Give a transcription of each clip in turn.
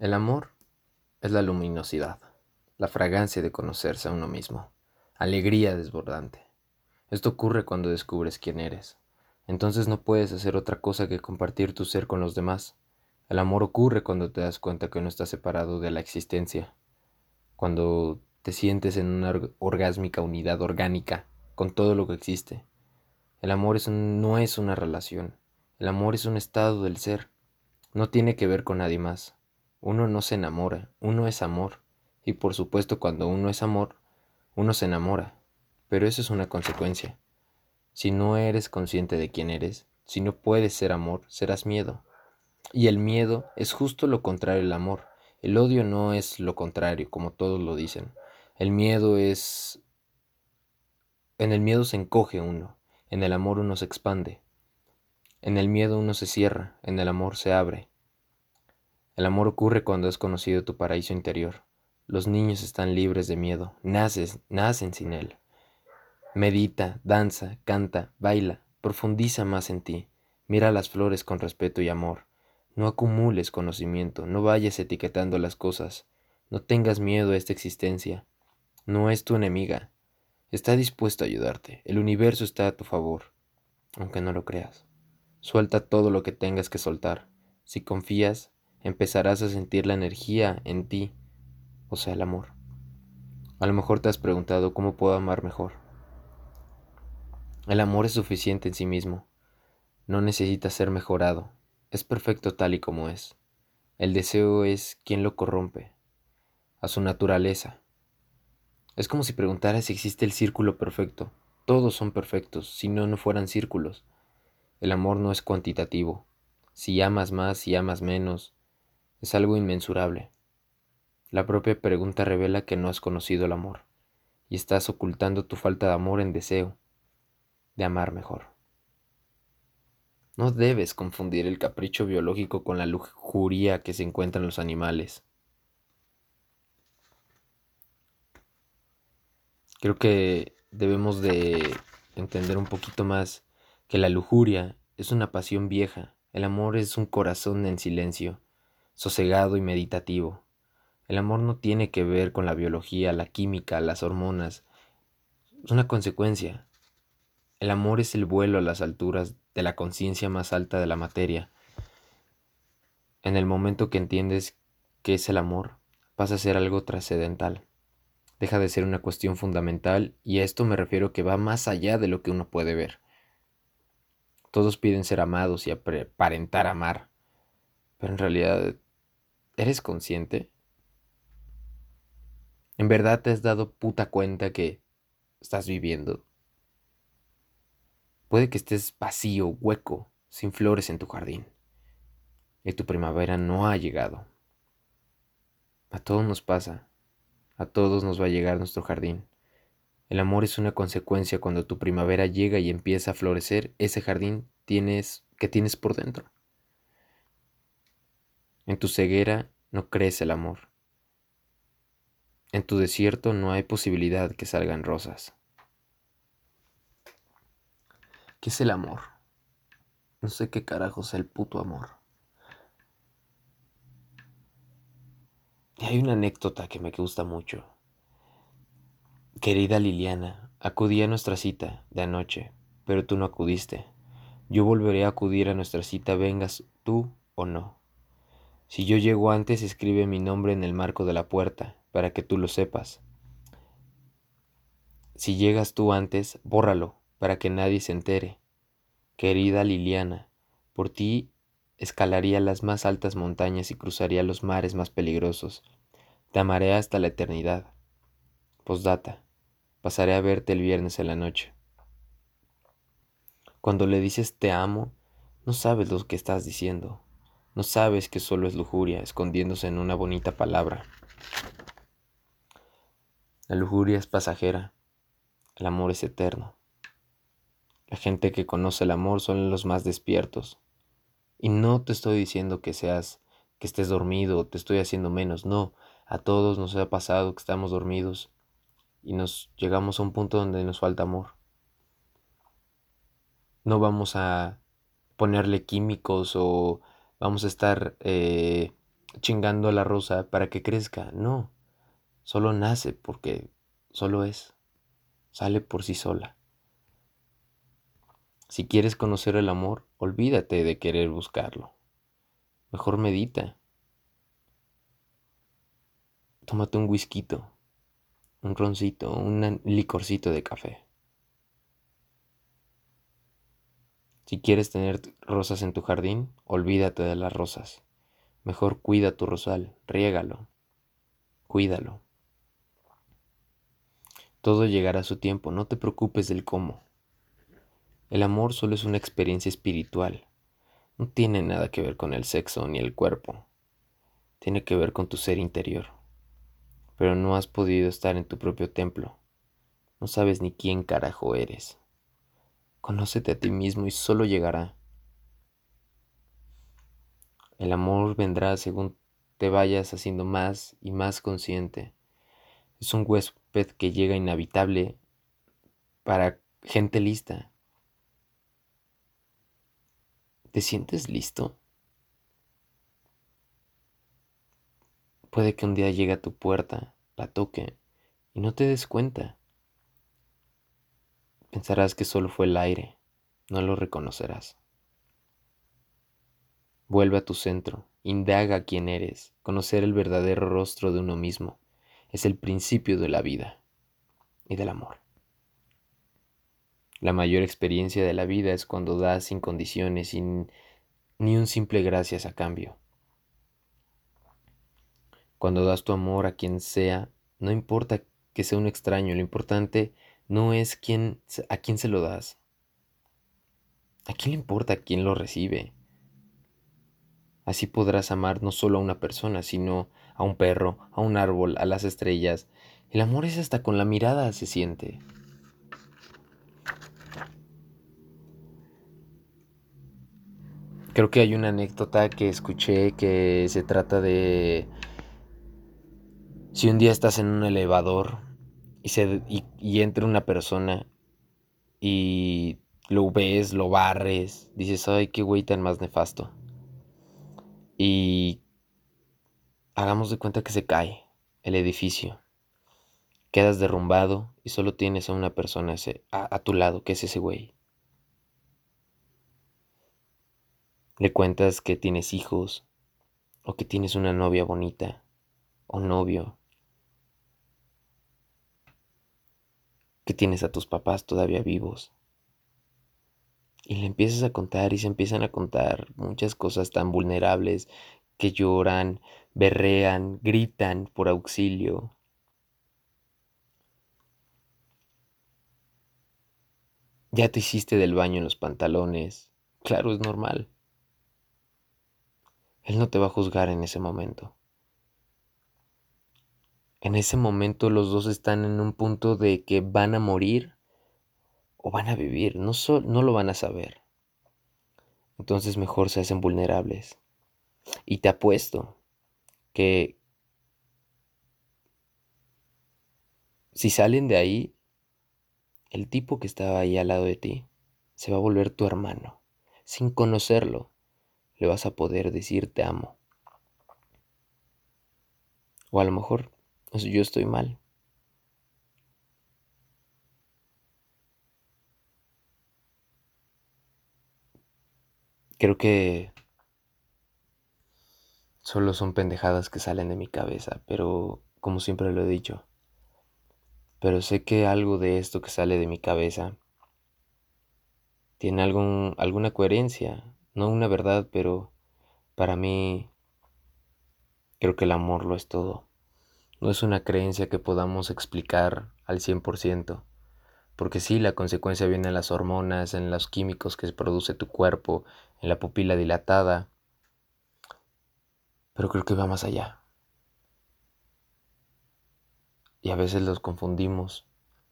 El amor es la luminosidad, la fragancia de conocerse a uno mismo, alegría desbordante. Esto ocurre cuando descubres quién eres. Entonces no puedes hacer otra cosa que compartir tu ser con los demás. El amor ocurre cuando te das cuenta que no estás separado de la existencia, cuando te sientes en una orgásmica unidad orgánica con todo lo que existe. El amor no es una relación, el amor es un estado del ser, no tiene que ver con nadie más. Uno no se enamora, uno es amor. Y por supuesto cuando uno es amor, uno se enamora. Pero eso es una consecuencia. Si no eres consciente de quién eres, si no puedes ser amor, serás miedo. Y el miedo es justo lo contrario del amor. El odio no es lo contrario, como todos lo dicen. El miedo es... En el miedo se encoge uno, en el amor uno se expande. En el miedo uno se cierra, en el amor se abre. El amor ocurre cuando has conocido tu paraíso interior. Los niños están libres de miedo, naces, nacen sin él. Medita, danza, canta, baila, profundiza más en ti. Mira las flores con respeto y amor. No acumules conocimiento, no vayas etiquetando las cosas. No tengas miedo a esta existencia. No es tu enemiga. Está dispuesto a ayudarte. El universo está a tu favor, aunque no lo creas. Suelta todo lo que tengas que soltar. Si confías, empezarás a sentir la energía en ti, o sea, el amor. A lo mejor te has preguntado cómo puedo amar mejor. El amor es suficiente en sí mismo. No necesita ser mejorado. Es perfecto tal y como es. El deseo es quien lo corrompe, a su naturaleza. Es como si preguntara si existe el círculo perfecto. Todos son perfectos, si no, no fueran círculos. El amor no es cuantitativo. Si amas más, si amas menos, es algo inmensurable. La propia pregunta revela que no has conocido el amor y estás ocultando tu falta de amor en deseo de amar mejor. No debes confundir el capricho biológico con la lujuria que se encuentra en los animales. Creo que debemos de entender un poquito más que la lujuria es una pasión vieja, el amor es un corazón en silencio sosegado y meditativo. El amor no tiene que ver con la biología, la química, las hormonas. Es una consecuencia. El amor es el vuelo a las alturas de la conciencia más alta de la materia. En el momento que entiendes qué es el amor, pasa a ser algo trascendental. Deja de ser una cuestión fundamental y a esto me refiero que va más allá de lo que uno puede ver. Todos piden ser amados y aparentar amar, pero en realidad ¿Eres consciente? ¿En verdad te has dado puta cuenta que estás viviendo? Puede que estés vacío, hueco, sin flores en tu jardín. Y tu primavera no ha llegado. A todos nos pasa. A todos nos va a llegar nuestro jardín. El amor es una consecuencia cuando tu primavera llega y empieza a florecer ese jardín tienes, que tienes por dentro. En tu ceguera no crece el amor. En tu desierto no hay posibilidad que salgan rosas. ¿Qué es el amor? No sé qué carajo es el puto amor. Y hay una anécdota que me gusta mucho. Querida Liliana, acudí a nuestra cita de anoche, pero tú no acudiste. Yo volveré a acudir a nuestra cita, vengas tú o no. Si yo llego antes, escribe mi nombre en el marco de la puerta, para que tú lo sepas. Si llegas tú antes, bórralo, para que nadie se entere. Querida Liliana, por ti escalaría las más altas montañas y cruzaría los mares más peligrosos. Te amaré hasta la eternidad. Postdata. Pasaré a verte el viernes en la noche. Cuando le dices te amo, no sabes lo que estás diciendo. No sabes que solo es lujuria escondiéndose en una bonita palabra. La lujuria es pasajera, el amor es eterno. La gente que conoce el amor son los más despiertos. Y no te estoy diciendo que seas, que estés dormido te estoy haciendo menos, no. A todos nos ha pasado que estamos dormidos y nos llegamos a un punto donde nos falta amor. No vamos a ponerle químicos o vamos a estar eh, chingando a la rosa para que crezca. No, solo nace porque solo es, sale por sí sola. Si quieres conocer el amor, olvídate de querer buscarlo. Mejor medita. Tómate un whisky, un roncito, un licorcito de café. Si quieres tener rosas en tu jardín, olvídate de las rosas. Mejor cuida tu rosal, riégalo, cuídalo. Todo llegará a su tiempo, no te preocupes del cómo. El amor solo es una experiencia espiritual. No tiene nada que ver con el sexo ni el cuerpo. Tiene que ver con tu ser interior. Pero no has podido estar en tu propio templo. No sabes ni quién carajo eres. Conócete a ti mismo y solo llegará. El amor vendrá según te vayas haciendo más y más consciente. Es un huésped que llega inhabitable para gente lista. ¿Te sientes listo? Puede que un día llegue a tu puerta, la toque y no te des cuenta. Pensarás que solo fue el aire, no lo reconocerás. Vuelve a tu centro, indaga quién eres, conocer el verdadero rostro de uno mismo. Es el principio de la vida y del amor. La mayor experiencia de la vida es cuando das sin condiciones, sin ni un simple gracias a cambio. Cuando das tu amor a quien sea, no importa que sea un extraño, lo importante no es quién, a quién se lo das. ¿A quién le importa quién lo recibe? Así podrás amar no solo a una persona, sino a un perro, a un árbol, a las estrellas. El amor es hasta con la mirada se siente. Creo que hay una anécdota que escuché que se trata de si un día estás en un elevador y, se, y entra una persona y lo ves, lo barres, dices, ay, qué güey tan más nefasto y hagamos de cuenta que se cae el edificio. Quedas derrumbado y solo tienes a una persona a, tu lado, que es ese güey. Le cuentas que tienes hijos o que tienes una novia bonita o novio. Que tienes a tus papás todavía vivos. Y le empiezas a contar y se empiezan a contar muchas cosas tan vulnerables que lloran, berrean, gritan por auxilio. Ya te hiciste del baño en los pantalones. Claro, es normal. Él no te va a juzgar en ese momento. En ese momento los dos están en un punto de que van a morir o van a vivir, no, no lo van a saber. Entonces mejor se hacen vulnerables. Y te apuesto que si salen de ahí, el tipo que estaba ahí al lado de ti se va a volver tu hermano. Sin conocerlo, le vas a poder decir te amo. O a lo mejor yo estoy mal. Creo que solo son pendejadas que salen de mi cabeza, pero como siempre lo he dicho. Pero sé que algo de esto que sale de mi cabeza tiene algún, alguna coherencia, no una verdad, pero para mí creo que el amor lo es todo. No es una creencia que podamos explicar al 100%, porque sí, la consecuencia viene en las hormonas, en los químicos que produce tu cuerpo, en la pupila dilatada, pero creo que va más allá. Y a veces los confundimos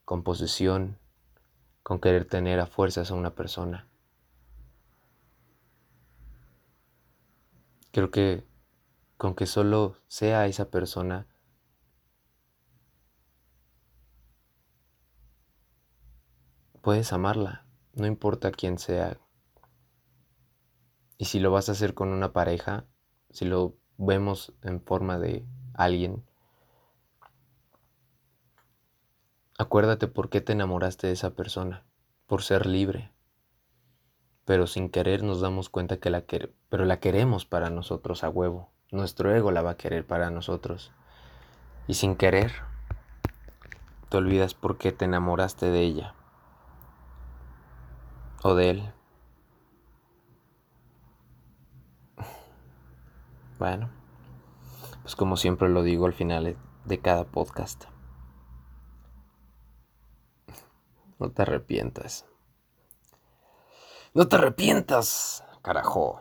con posesión, con querer tener a fuerzas a una persona. Creo que con que solo sea esa persona, puedes amarla, no importa quién sea. Y si lo vas a hacer con una pareja, si lo vemos en forma de alguien, acuérdate por qué te enamoraste de esa persona, por ser libre. Pero sin querer nos damos cuenta que la pero la queremos para nosotros a huevo. Nuestro ego la va a querer para nosotros. Y sin querer te olvidas por qué te enamoraste de ella de él. Bueno, pues como siempre lo digo al final de cada podcast. No te arrepientas. No te arrepientas, carajo.